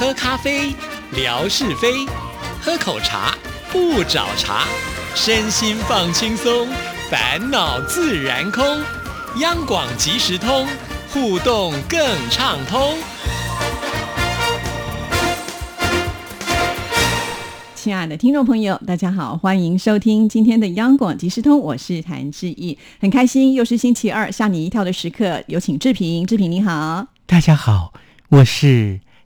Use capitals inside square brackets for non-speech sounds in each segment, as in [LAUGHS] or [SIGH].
喝咖啡，聊是非；喝口茶，不找茬。身心放轻松，烦恼自然空。央广即时通，互动更畅通。亲爱的听众朋友，大家好，欢迎收听今天的央广即时通，我是谭志毅，很开心又是星期二，吓你一跳的时刻，有请志平，志平你好，大家好，我是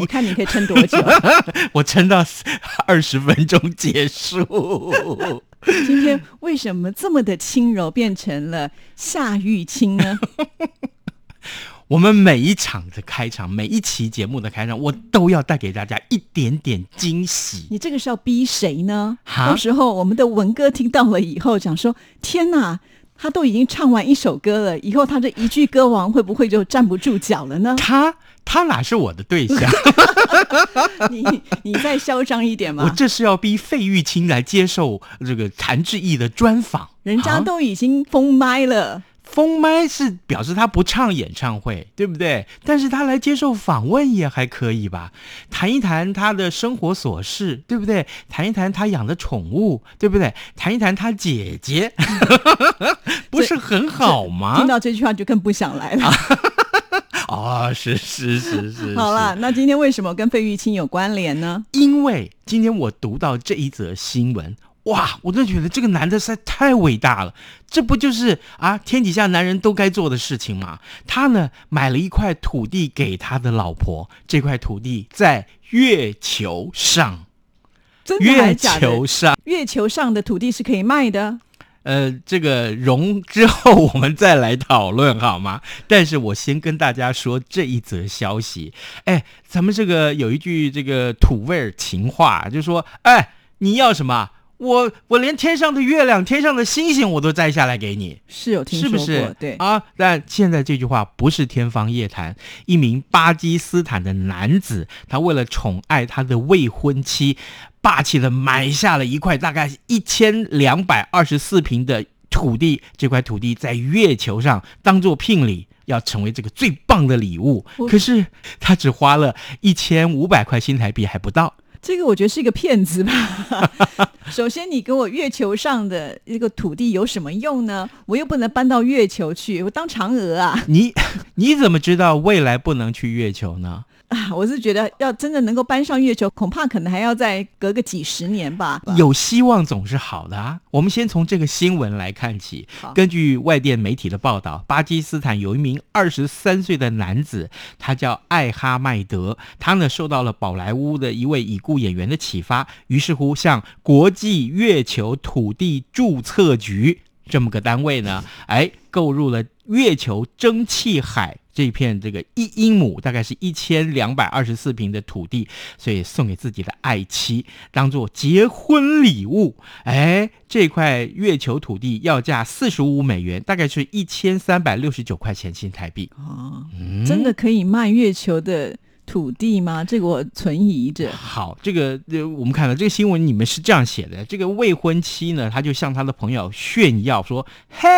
我看你可以撑多久？[LAUGHS] 我撑到二十分钟结束。[LAUGHS] 今天为什么这么的轻柔，变成了夏玉清呢？[LAUGHS] 我们每一场的开场，每一期节目的开场，我都要带给大家一点点惊喜。你这个是要逼谁呢？到时候我们的文哥听到了以后，讲说：天哪！他都已经唱完一首歌了，以后他这一句歌王会不会就站不住脚了呢？他他哪是我的对象？[LAUGHS] 你你再嚣张一点嘛！我这是要逼费玉清来接受这个谭志毅的专访，人家都已经封麦了。封麦是表示他不唱演唱会，对不对？但是他来接受访问也还可以吧？谈一谈他的生活琐事，对不对？谈一谈他养的宠物，对不对？谈一谈他姐姐，[LAUGHS] 不是很好吗？听到这句话就更不想来了。[LAUGHS] 哦，是是是是。好了，那今天为什么跟费玉清有关联呢？因为今天我读到这一则新闻。哇！我真的觉得这个男的实在太伟大了，这不就是啊天底下男人都该做的事情吗？他呢买了一块土地给他的老婆，这块土地在月球上，月球上，月球上的土地是可以卖的。呃，这个融之后我们再来讨论好吗？[LAUGHS] 但是我先跟大家说这一则消息。哎，咱们这个有一句这个土味儿情话，就说：哎，你要什么？我我连天上的月亮、天上的星星我都摘下来给你，是有听说过？对啊，但现在这句话不是天方夜谭。一名巴基斯坦的男子，他为了宠爱他的未婚妻，霸气的买下了一块大概一千两百二十四平的土地。这块土地在月球上当做聘礼，要成为这个最棒的礼物。可是他只花了一千五百块新台币还不到。这个我觉得是一个骗子吧。[LAUGHS] 首先，你给我月球上的一个土地有什么用呢？我又不能搬到月球去，我当嫦娥啊？你你怎么知道未来不能去月球呢？啊，我是觉得要真的能够搬上月球，恐怕可能还要再隔个几十年吧。有希望总是好的啊。我们先从这个新闻来看起。根据外电媒体的报道，巴基斯坦有一名二十三岁的男子，他叫艾哈迈德。他呢受到了宝莱坞的一位已故演员的启发，于是乎向国际月球土地注册局这么个单位呢，哎，购入了月球蒸汽海。这片这个一英亩大概是一千两百二十四平的土地，所以送给自己的爱妻当做结婚礼物。哎，这块月球土地要价四十五美元，大概是一千三百六十九块钱新台币。哦，真的可以卖月球的。土地吗？这个我存疑着。好，这个，我们看到这个新闻，你们是这样写的：这个未婚妻呢，他就向他的朋友炫耀说：“嘿，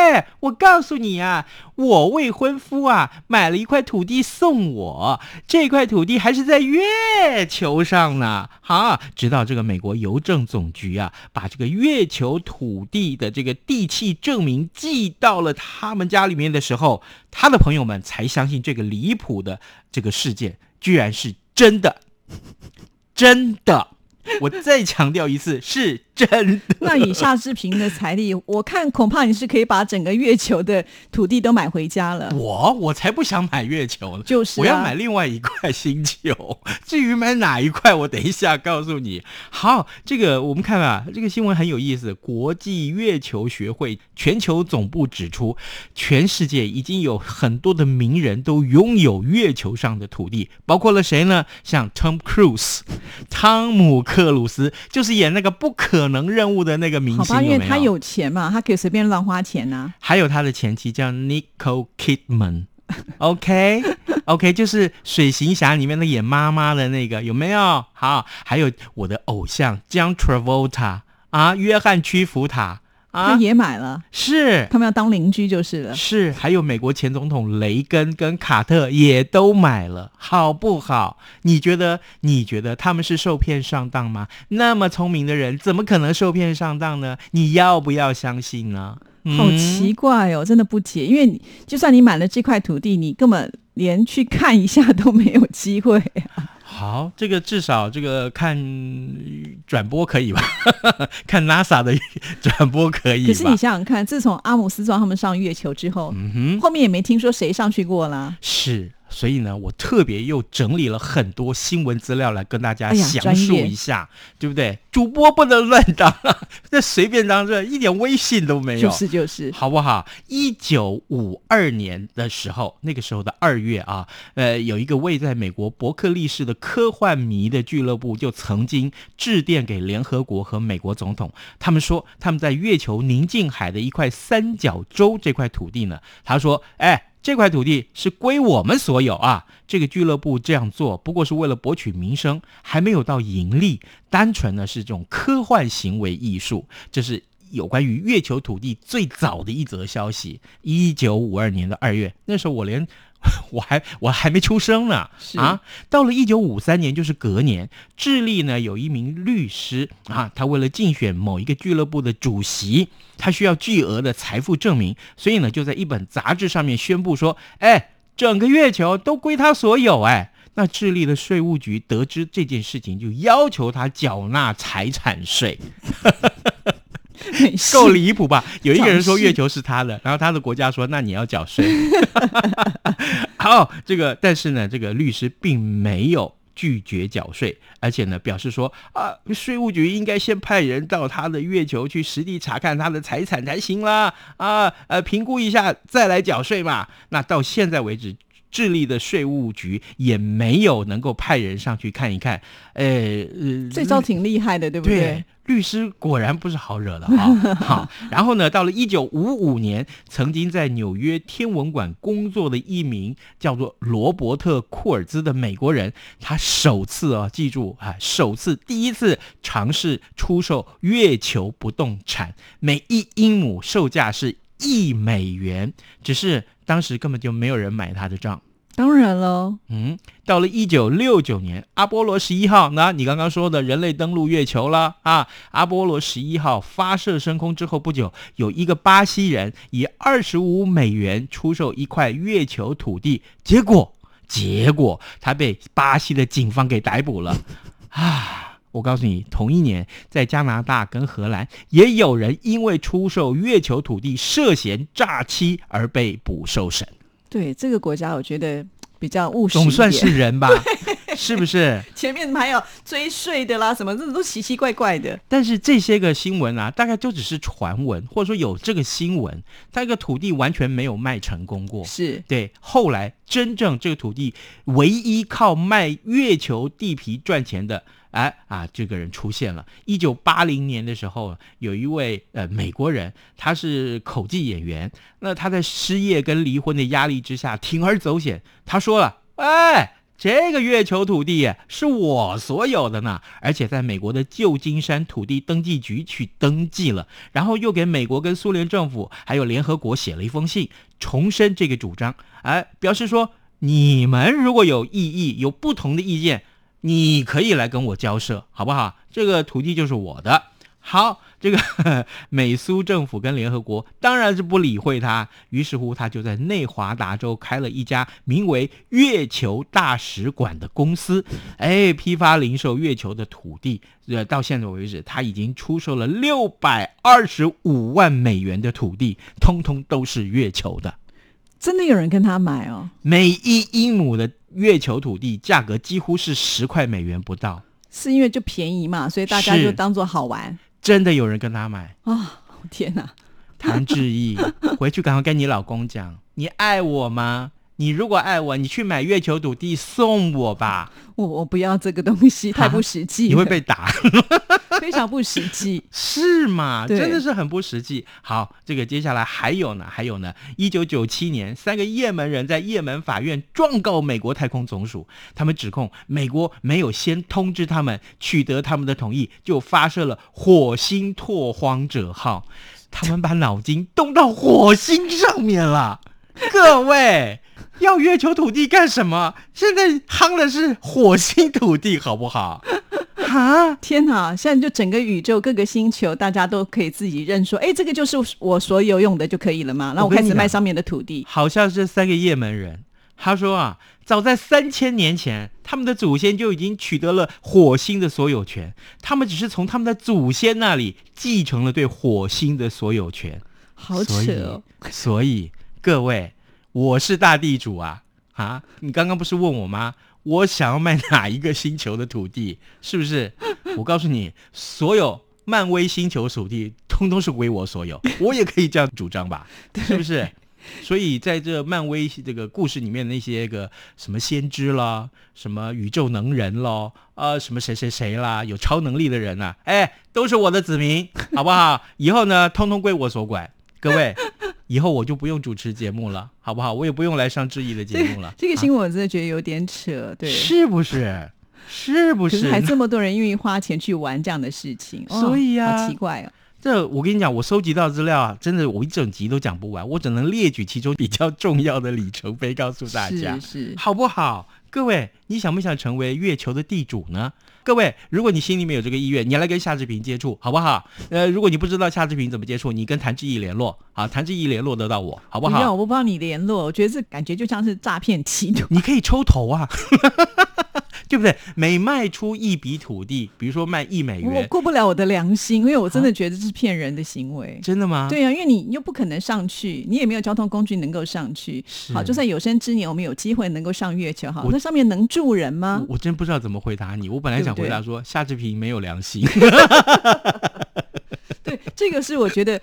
我告诉你啊，我未婚夫啊，买了一块土地送我，这块土地还是在月球上呢。”好，直到这个美国邮政总局啊，把这个月球土地的这个地契证明寄到了他们家里面的时候，他的朋友们才相信这个离谱的这个事件。居然是真的，[LAUGHS] 真的！我再强调一次，是。真的。那以夏志平的财力，我看恐怕你是可以把整个月球的土地都买回家了。我我才不想买月球呢，就是我要买另外一块星球。至于买哪一块，我等一下告诉你。好，这个我们看啊，这个新闻很有意思。国际月球学会全球总部指出，全世界已经有很多的名人都拥有月球上的土地，包括了谁呢？像 Tom Cruise，汤姆克鲁斯，就是演那个不可能任务的那个明星，好吧，因为他有有钱嘛，他可以随便乱花钱呐、还有他的前妻叫 Nicole Kidman。[LAUGHS] OK OK，就是《水行侠》里面的演妈妈的那个，有没有？好，还有我的偶像 John Travolta 啊，约翰屈服塔他啊，也买了，是他们要当邻居就是了。是，还有美国前总统雷根跟卡特也都买了，好不好？你觉得？你觉得他们是受骗上当吗？那么聪明的人，怎么可能受骗上当呢？你要不要相信呢？好嗯奇怪哦，真的不解，因为你就算你买了这块土地，你根本连去看一下都没有机会。好，这个至少这个看转播可以吧？[LAUGHS] 看 NASA 的转播可以？可是你想想看，自从阿姆斯壮他们上月球之后，嗯哼，后面也没听说谁上去过啦。是，所以呢，我特别又整理了很多新闻资料来跟大家详述一下，对不对？主播不能乱当啊，[LAUGHS] 这随便当这一点威信都没有。就是就是，好不好？一九五二年的时候，那个时候的二月啊，呃，有一个位在美国伯克利市的科幻迷的俱乐部，就曾经致电给联合国和美国总统，他们说他们在月球宁静海的一块三角洲这块土地呢，他说，哎。这块土地是归我们所有啊！这个俱乐部这样做，不过是为了博取名声，还没有到盈利，单纯呢是这种科幻行为艺术。这是有关于月球土地最早的一则消息，一九五二年的二月，那时候我连 [LAUGHS] 我还我还没出生呢啊！到了一九五三年，就是隔年，智利呢有一名律师啊，他为了竞选某一个俱乐部的主席，他需要巨额的财富证明，所以呢就在一本杂志上面宣布说，哎，整个月球都归他所有，哎。那智利的税务局得知这件事情，就要求他缴纳财产税。[LAUGHS] [LAUGHS] 够离谱吧？[LAUGHS] 有一个人说月球是他的，然后他的国家说那你要缴税。[LAUGHS] 好，这个但是呢，这个律师并没有。拒绝缴税，而且呢，表示说啊，税务局应该先派人到他的月球去实地查看他的财产才行啦，啊，呃，评估一下再来缴税嘛。那到现在为止，智利的税务局也没有能够派人上去看一看，呃，呃这招挺厉害的，对不对？对，律师果然不是好惹的哈。[LAUGHS] 好，然后呢，到了一九五五年，曾经在纽约天文馆工作的一名叫做罗伯特·库尔兹的美国人，他首次啊，记住啊，首次第一次尝试出售月球不动产，每一英亩售价是一美元，只是当时根本就没有人买他的账。当然喽，嗯，到了一九六九年，阿波罗十一号，那你刚刚说的人类登陆月球了啊！阿波罗十一号发射升空之后不久，有一个巴西人以二十五美元出售一块月球土地，结果结果他被巴西的警方给逮捕了 [LAUGHS] 啊！我告诉你，同一年在加拿大跟荷兰也有人因为出售月球土地涉嫌诈欺而被捕受审。对这个国家，我觉得比较务实总算是人吧，[LAUGHS] 是不是？[LAUGHS] 前面还有追税的啦，什么这种都奇奇怪怪的。但是这些个新闻啊，大概就只是传闻，或者说有这个新闻，他这个土地完全没有卖成功过。是对，后来真正这个土地唯一靠卖月球地皮赚钱的，哎啊，这个人出现了。一九八零年的时候，有一位呃美国人，他是口技演员，那他在失业跟离婚的压力之下，铤而走险，他说了，哎。这个月球土地是我所有的呢，而且在美国的旧金山土地登记局去登记了，然后又给美国跟苏联政府还有联合国写了一封信，重申这个主张，哎，表示说你们如果有异议、有不同的意见，你可以来跟我交涉，好不好？这个土地就是我的。好，这个 [LAUGHS] 美苏政府跟联合国当然是不理会他，于是乎他就在内华达州开了一家名为月球大使馆的公司，哎，批发零售月球的土地。呃，到现在为止，他已经出售了六百二十五万美元的土地，通通都是月球的。真的有人跟他买哦？每一英亩的月球土地价格几乎是十块美元不到，是因为就便宜嘛，所以大家就当做好玩。真的有人跟他买啊！天哪，谭志毅，[LAUGHS] 回去赶快跟你老公讲，你爱我吗？你如果爱我，你去买月球土地送我吧。我我不要这个东西，太不实际，你会被打。非常不实际，[LAUGHS] 是吗？真的是很不实际。好，这个接下来还有呢，还有呢。一九九七年，三个也门人在也门法院状告美国太空总署，他们指控美国没有先通知他们，取得他们的同意，就发射了火星拓荒者号。他们把脑筋动到火星上面了。[LAUGHS] 各位，要月球土地干什么？现在夯的是火星土地，好不好？啊！天哪！现在就整个宇宙各个星球，大家都可以自己认说，哎，这个就是我所有用的就可以了嘛。然后我开始卖上面的土地。好像是三个叶门人，他说啊，早在三千年前，他们的祖先就已经取得了火星的所有权，他们只是从他们的祖先那里继承了对火星的所有权。好扯！所以各位，我是大地主啊！啊，你刚刚不是问我吗？我想要卖哪一个星球的土地？是不是？我告诉你，所有漫威星球土地通通是归我所有，我也可以这样主张吧？[LAUGHS] 是不是？所以在这漫威这个故事里面，那些个什么先知啦，什么宇宙能人咯，啊，什么谁谁谁啦，有超能力的人呐，哎，都是我的子民，好不好？以后呢，通通归我所管。各位，以后我就不用主持节目了，好不好？我也不用来上质疑的节目了。[LAUGHS] 这个新闻我真的觉得有点扯，对，是不是？是不是？还这么多人愿意花钱去玩这样的事情，所以啊，好奇怪哦。这我跟你讲，我收集到资料啊，真的我一整集都讲不完，我只能列举其中比较重要的里程碑告诉大家，是好不好？各位，你想不想成为月球的地主呢？各位，如果你心里面有这个意愿，你来跟夏志平接触，好不好？呃，如果你不知道夏志平怎么接触，你跟谭志毅联络，好，谭志毅联络得到我，好不好？不要，我不帮你联络，我觉得这感觉就像是诈骗企图。你可以抽头啊。[LAUGHS] 对不对？每卖出一笔土地，比如说卖一美元，我过不了我的良心，因为我真的觉得这是骗人的行为。真的吗？对啊，因为你又不可能上去，你也没有交通工具能够上去。好，就算有生之年我们有机会能够上月球，好，那上面能住人吗？我真不知道怎么回答你。我本来想回答说夏志平没有良心。[LAUGHS] 对，这个是我觉得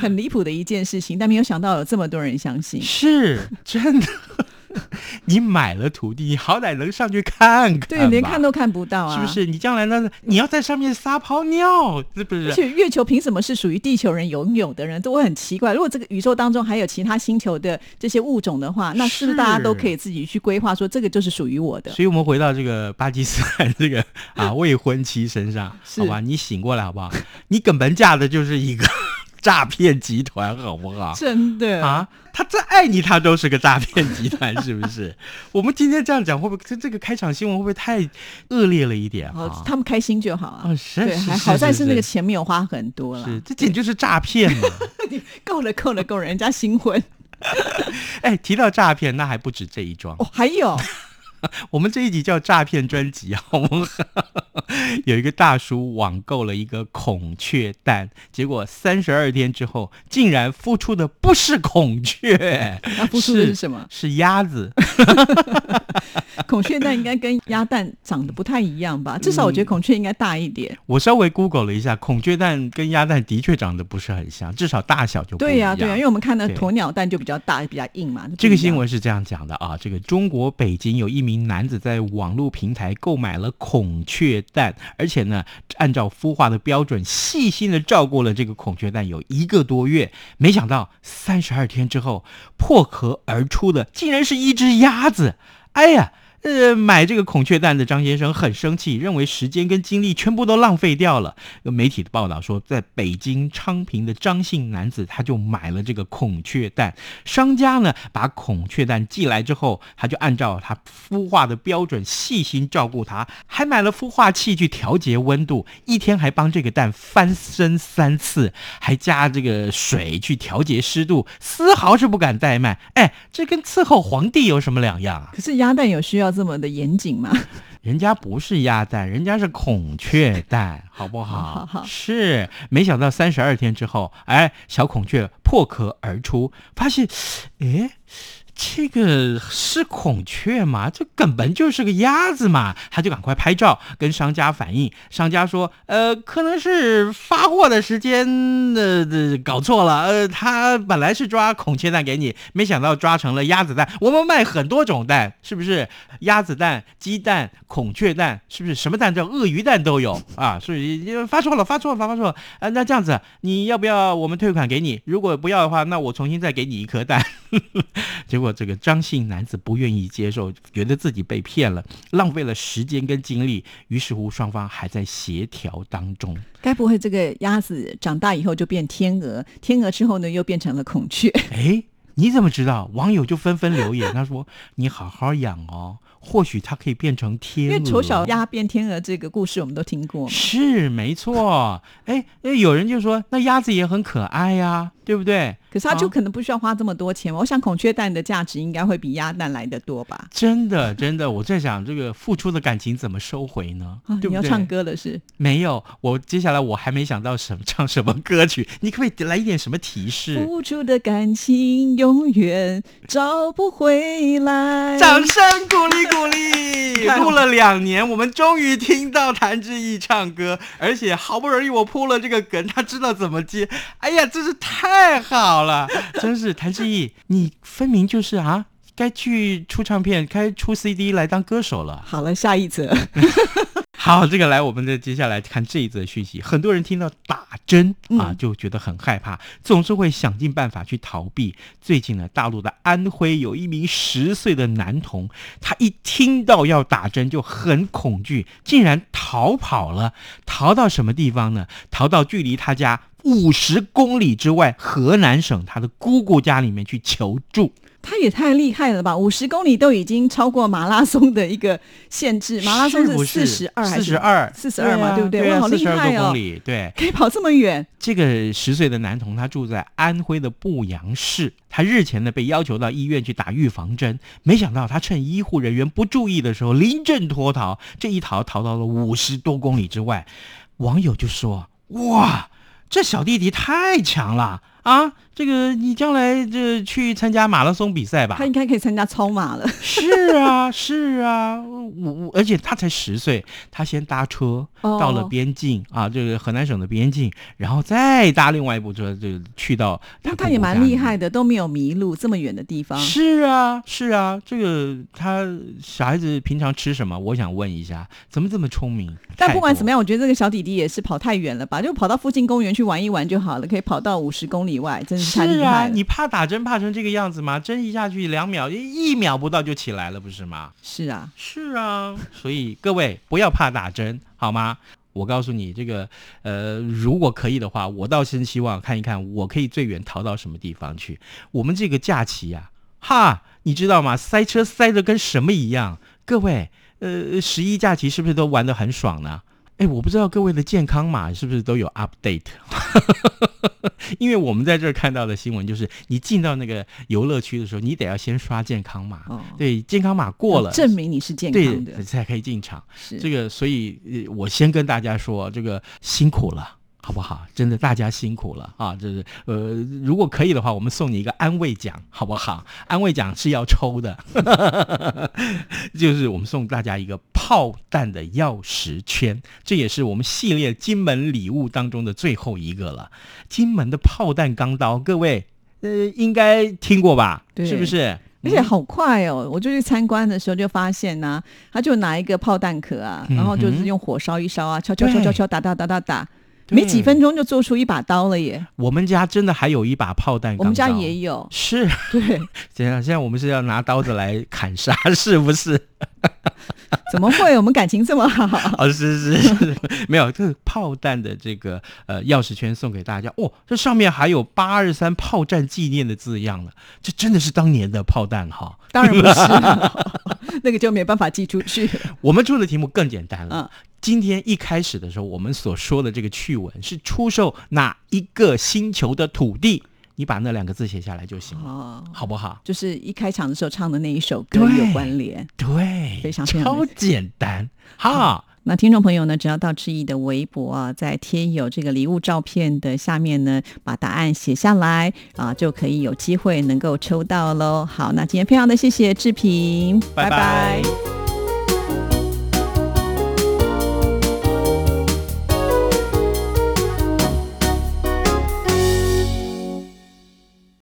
很离谱的一件事情，但没有想到有这么多人相信，是真的。你买了土地，你好歹能上去看看，对，连看都看不到啊，是不是？你将来呢？你要在上面撒泡尿，是不是？而且月球凭什么是属于地球人拥有的人？都会很奇怪。如果这个宇宙当中还有其他星球的这些物种的话，那是不是大家都可以自己去规划，说这个就是属于我的？所以我们回到这个巴基斯坦这个啊未婚妻身上，[LAUGHS] 好吧？你醒过来好不好？你根本嫁的就是一个。诈骗集团好不好？真的啊，他再爱你，他都是个诈骗集团，是不是？[LAUGHS] 我们今天这样讲，会不会这这个开场新闻会不会太恶劣了一点？哦，他们开心就好啊。对，还好在是那个钱没有花很多了。是，这简直就是诈骗嘛！[LAUGHS] 够了，够了，够了，人家新婚。[LAUGHS] 哎，提到诈骗，那还不止这一桩哦，还有。我们这一集叫诈骗专辑啊，[LAUGHS] 有一个大叔网购了一个孔雀蛋，结果三十二天之后，竟然孵出的不是孔雀，[LAUGHS] 那孵出的是什么？是鸭子。[LAUGHS] 孔雀蛋应该跟鸭蛋长得不太一样吧？至少我觉得孔雀应该大一点。我稍微 Google 了一下，孔雀蛋跟鸭蛋的确长得不是很像，至少大小就不对呀，对呀，因为我们看的鸵鸟蛋就比较大，比较硬嘛。这个新闻是这样讲的啊，这个中国北京有一名男子在网络平台购买了孔雀蛋，而且呢，按照孵化的标准，细心的照顾了这个孔雀蛋有一个多月，没想到三十二天之后破壳而出的竟然是一只鸭子，哎呀！呃，买这个孔雀蛋的张先生很生气，认为时间跟精力全部都浪费掉了。有媒体的报道说，在北京昌平的张姓男子，他就买了这个孔雀蛋，商家呢把孔雀蛋寄来之后，他就按照他孵化的标准细心照顾它，还买了孵化器去调节温度，一天还帮这个蛋翻身三次，还加这个水去调节湿度，丝毫是不敢怠慢。哎，这跟伺候皇帝有什么两样啊？可是鸭蛋有需要这么的严谨吗？[LAUGHS] 人家不是鸭蛋，人家是孔雀蛋，好不好？[LAUGHS] 好好是，没想到三十二天之后，哎，小孔雀破壳而出，发现，哎。这个是孔雀吗？这根本就是个鸭子嘛！他就赶快拍照跟商家反映，商家说：“呃，可能是发货的时间呃搞错了，呃，他本来是抓孔雀蛋给你，没想到抓成了鸭子蛋。我们卖很多种蛋，是不是？鸭子蛋、鸡蛋、孔雀蛋，是不是？什么蛋叫鳄鱼蛋都有啊？所以发错了，发错了，发错了。啊，那这样子，你要不要我们退款给你？如果不要的话，那我重新再给你一颗蛋。[LAUGHS] 结果。这个张姓男子不愿意接受，觉得自己被骗了，浪费了时间跟精力，于是乎双方还在协调当中。该不会这个鸭子长大以后就变天鹅，天鹅之后呢又变成了孔雀？[LAUGHS] 哎，你怎么知道？网友就纷纷留言，他说：“你好好养哦。”或许它可以变成天鹅，因为丑小鸭变天鹅这个故事我们都听过。是没错，哎哎，有人就说那鸭子也很可爱呀，对不对？可是它就可能不需要花这么多钱。我想孔雀蛋的价值应该会比鸭蛋来的多吧？真的真的，我在想这个付出的感情怎么收回呢？你要唱歌了是？没有，我接下来我还没想到什么唱什么歌曲，[LAUGHS] 你可不可以来一点什么提示？付出的感情永远找不回来。掌声鼓励。鼓励 [LAUGHS] 录了两年，我们终于听到谭志毅唱歌，而且好不容易我铺了这个梗，他知道怎么接。哎呀，真是太好了！[LAUGHS] 真是谭志毅，你分明就是啊，该去出唱片，该出 CD 来当歌手了。好了，下一则。[LAUGHS] 好，这个来，我们再接下来看这一则讯息。很多人听到打针啊，就觉得很害怕，总是会想尽办法去逃避。最近呢，大陆的安徽有一名十岁的男童，他一听到要打针就很恐惧，竟然逃跑了。逃到什么地方呢？逃到距离他家五十公里之外河南省他的姑姑家里面去求助。他也太厉害了吧！五十公里都已经超过马拉松的一个限制，马拉松是四十二还是四十二？四十二嘛，对不对？哇，好厉害哦！对，可以跑这么远。这个十岁的男童他住在安徽的阜阳市，他日前呢被要求到医院去打预防针，没想到他趁医护人员不注意的时候临阵脱逃，这一逃逃到了五十多公里之外。网友就说：“哇，这小弟弟太强了啊！”这个你将来这去参加马拉松比赛吧？他应该可以参加超马了。是啊，是啊，我我而且他才十岁，他先搭车到了边境啊，这个河南省的边境，然后再搭另外一部车就去到。那他也蛮厉害的，都没有迷路这么远的地方。是啊，是啊，这个他小孩子平常吃什么？我想问一下，怎么这么聪明？但不管怎么样，我觉得这个小弟弟也是跑太远了吧？就跑到附近公园去玩一玩就好了，可以跑到五十公里外，真是。是啊，你怕打针怕成这个样子吗？针一下去两秒，一秒不到就起来了，不是吗？是啊，是啊，所以各位不要怕打针，好吗？我告诉你，这个呃，如果可以的话，我倒是希望看一看，我可以最远逃到什么地方去。我们这个假期呀，哈，你知道吗？塞车塞的跟什么一样？各位，呃，十一假期是不是都玩的很爽呢？哎，我不知道各位的健康码是不是都有 update，[LAUGHS] 因为我们在这儿看到的新闻就是，你进到那个游乐区的时候，你得要先刷健康码，对，健康码过了，证明你是健康的，才可以进场。这个，所以我先跟大家说，这个辛苦了。好不好？真的，大家辛苦了啊！就是呃，如果可以的话，我们送你一个安慰奖，好不好？安慰奖是要抽的，[LAUGHS] 就是我们送大家一个炮弹的钥匙圈，这也是我们系列金门礼物当中的最后一个了。金门的炮弹钢刀，各位呃应该听过吧？是不是？而且好快哦！我就去参观的时候就发现呢，他就拿一个炮弹壳啊，然后就是用火烧一烧啊，敲敲敲敲敲，打打打打打。没几分钟就做出一把刀了耶！我们家真的还有一把炮弹，我们家也有。是，对，[LAUGHS] 现在现在我们是要拿刀子来砍杀，[LAUGHS] 是不是？[LAUGHS] 怎么会？我们感情这么好？哦，是是是，没有这个炮弹的这个呃钥匙圈送给大家。哦，这上面还有八二三炮战纪念的字样了，这真的是当年的炮弹哈？当然不是，那个就没办法寄出去。我们出的题目更简单了。今天一开始的时候，我们所说的这个趣闻是出售哪一个星球的土地？你把那两个字写下来就行了，好不好？就是一开场的时候唱的那一首歌有关联，对，非常超简单。好，那听众朋友呢，只要到志毅的微博啊，在贴有这个礼物照片的下面呢，把答案写下来啊，就可以有机会能够抽到喽。好，那今天非常的谢谢志平，拜拜。